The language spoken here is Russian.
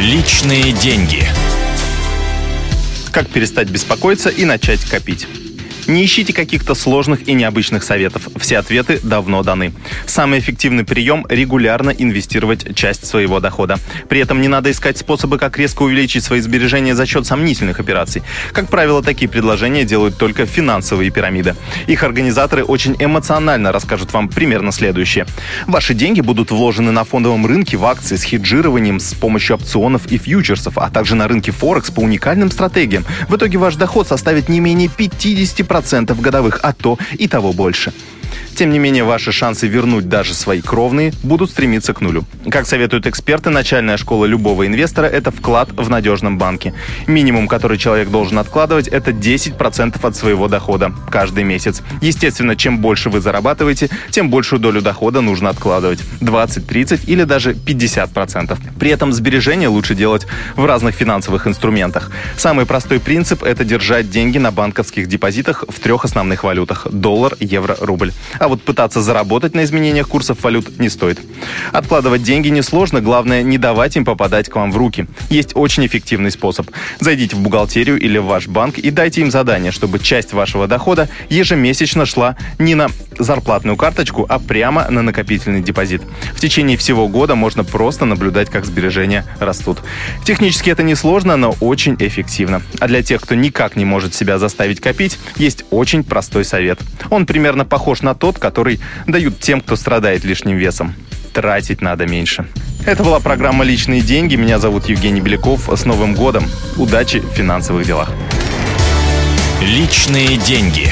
Личные деньги. Как перестать беспокоиться и начать копить. Не ищите каких-то сложных и необычных советов. Все ответы давно даны. Самый эффективный прием – регулярно инвестировать часть своего дохода. При этом не надо искать способы, как резко увеличить свои сбережения за счет сомнительных операций. Как правило, такие предложения делают только финансовые пирамиды. Их организаторы очень эмоционально расскажут вам примерно следующее. Ваши деньги будут вложены на фондовом рынке в акции с хеджированием с помощью опционов и фьючерсов, а также на рынке Форекс по уникальным стратегиям. В итоге ваш доход составит не менее 50% 10% годовых, а то и того больше. Тем не менее, ваши шансы вернуть даже свои кровные будут стремиться к нулю. Как советуют эксперты, начальная школа любого инвестора – это вклад в надежном банке. Минимум, который человек должен откладывать, это 10% от своего дохода каждый месяц. Естественно, чем больше вы зарабатываете, тем большую долю дохода нужно откладывать. 20, 30 или даже 50%. При этом сбережения лучше делать в разных финансовых инструментах. Самый простой принцип – это держать деньги на банковских депозитах в трех основных валютах – доллар, евро, рубль. А вот пытаться заработать на изменениях курсов валют не стоит. Откладывать деньги несложно, главное не давать им попадать к вам в руки. Есть очень эффективный способ. Зайдите в бухгалтерию или в ваш банк и дайте им задание, чтобы часть вашего дохода ежемесячно шла не на зарплатную карточку, а прямо на накопительный депозит. В течение всего года можно просто наблюдать, как сбережения растут. Технически это несложно, но очень эффективно. А для тех, кто никак не может себя заставить копить, есть очень простой совет. Он примерно похож на тот, который дают тем, кто страдает лишним весом. Тратить надо меньше. Это была программа «Личные деньги». Меня зовут Евгений Беляков. С Новым годом! Удачи в финансовых делах! Личные деньги.